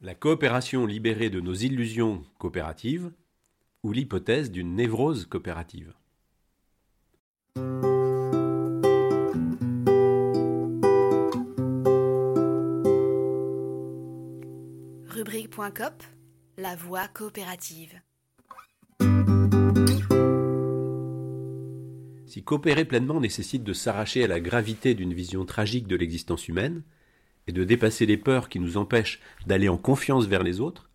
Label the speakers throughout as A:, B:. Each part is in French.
A: la coopération libérée de nos illusions coopératives ou l'hypothèse d'une névrose coopérative.
B: Rubrique.cop La voie coopérative.
A: Si coopérer pleinement nécessite de s'arracher à la gravité d'une vision tragique de l'existence humaine, et de dépasser les peurs qui nous empêchent d'aller en confiance vers les autres,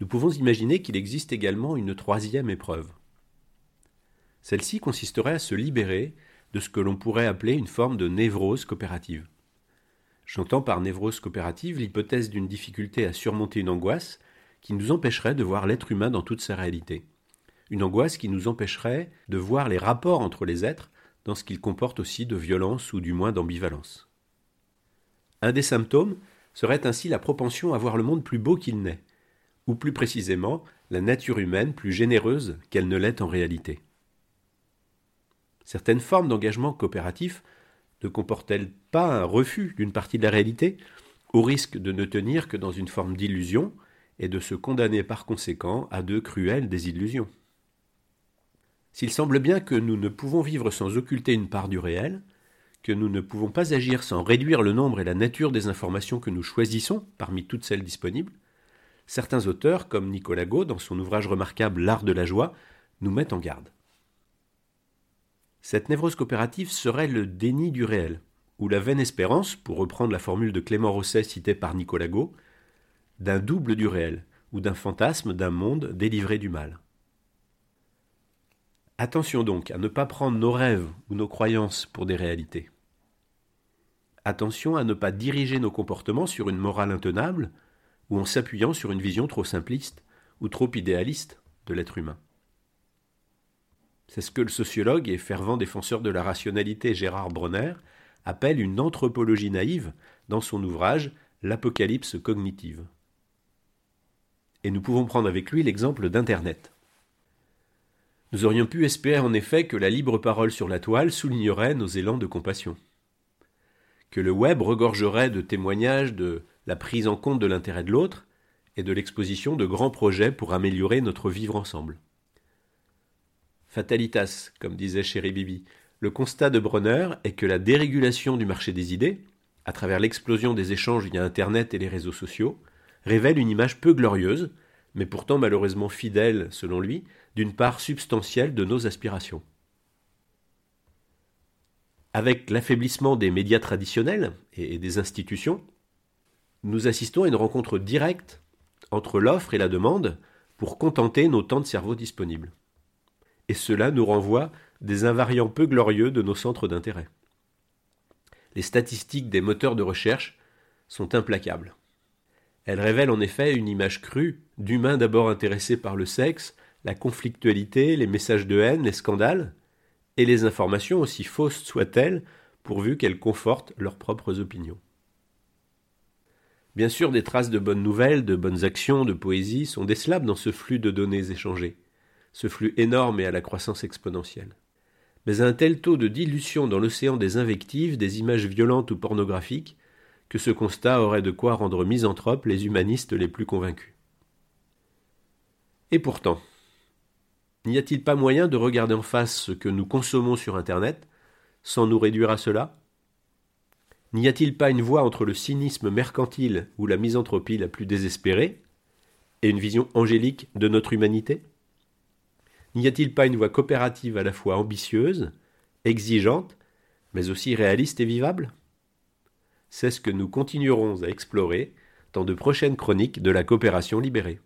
A: nous pouvons imaginer qu'il existe également une troisième épreuve. Celle-ci consisterait à se libérer de ce que l'on pourrait appeler une forme de névrose coopérative. J'entends par névrose coopérative l'hypothèse d'une difficulté à surmonter une angoisse qui nous empêcherait de voir l'être humain dans toute sa réalité. Une angoisse qui nous empêcherait de voir les rapports entre les êtres dans ce qu'ils comportent aussi de violence ou du moins d'ambivalence. Un des symptômes serait ainsi la propension à voir le monde plus beau qu'il n'est, ou plus précisément la nature humaine plus généreuse qu'elle ne l'est en réalité. Certaines formes d'engagement coopératif ne comportent-elles pas un refus d'une partie de la réalité, au risque de ne tenir que dans une forme d'illusion et de se condamner par conséquent à de cruelles désillusions? S'il semble bien que nous ne pouvons vivre sans occulter une part du réel, que nous ne pouvons pas agir sans réduire le nombre et la nature des informations que nous choisissons parmi toutes celles disponibles, certains auteurs, comme Nicolas dans son ouvrage remarquable L'art de la joie, nous mettent en garde. Cette névrose coopérative serait le déni du réel, ou la vaine espérance, pour reprendre la formule de Clément Rosset citée par Nicolas d'un double du réel, ou d'un fantasme d'un monde délivré du mal. Attention donc à ne pas prendre nos rêves ou nos croyances pour des réalités. Attention à ne pas diriger nos comportements sur une morale intenable ou en s'appuyant sur une vision trop simpliste ou trop idéaliste de l'être humain. C'est ce que le sociologue et fervent défenseur de la rationalité Gérard Bronner appelle une anthropologie naïve dans son ouvrage L'apocalypse cognitive. Et nous pouvons prendre avec lui l'exemple d'Internet. Nous aurions pu espérer en effet que la libre parole sur la toile soulignerait nos élans de compassion que le web regorgerait de témoignages de la prise en compte de l'intérêt de l'autre et de l'exposition de grands projets pour améliorer notre vivre ensemble. Fatalitas, comme disait Chéri Bibi, le constat de Bronner est que la dérégulation du marché des idées, à travers l'explosion des échanges via Internet et les réseaux sociaux, révèle une image peu glorieuse, mais pourtant malheureusement fidèle, selon lui, d'une part substantielle de nos aspirations. Avec l'affaiblissement des médias traditionnels et des institutions, nous assistons à une rencontre directe entre l'offre et la demande pour contenter nos temps de cerveau disponibles. Et cela nous renvoie des invariants peu glorieux de nos centres d'intérêt. Les statistiques des moteurs de recherche sont implacables. Elles révèlent en effet une image crue d'humains d'abord intéressés par le sexe, la conflictualité, les messages de haine, les scandales, et les informations, aussi fausses soient-elles, pourvu qu'elles confortent leurs propres opinions. Bien sûr, des traces de bonnes nouvelles, de bonnes actions, de poésie sont décelables dans ce flux de données échangées, ce flux énorme et à la croissance exponentielle. Mais un tel taux de dilution dans l'océan des invectives, des images violentes ou pornographiques, que ce constat aurait de quoi rendre misanthropes les humanistes les plus convaincus. Et pourtant, N'y a-t-il pas moyen de regarder en face ce que nous consommons sur Internet sans nous réduire à cela? N'y a-t-il pas une voie entre le cynisme mercantile ou la misanthropie la plus désespérée et une vision angélique de notre humanité? N'y a-t-il pas une voie coopérative à la fois ambitieuse, exigeante, mais aussi réaliste et vivable? C'est ce que nous continuerons à explorer dans de prochaines chroniques de la coopération libérée.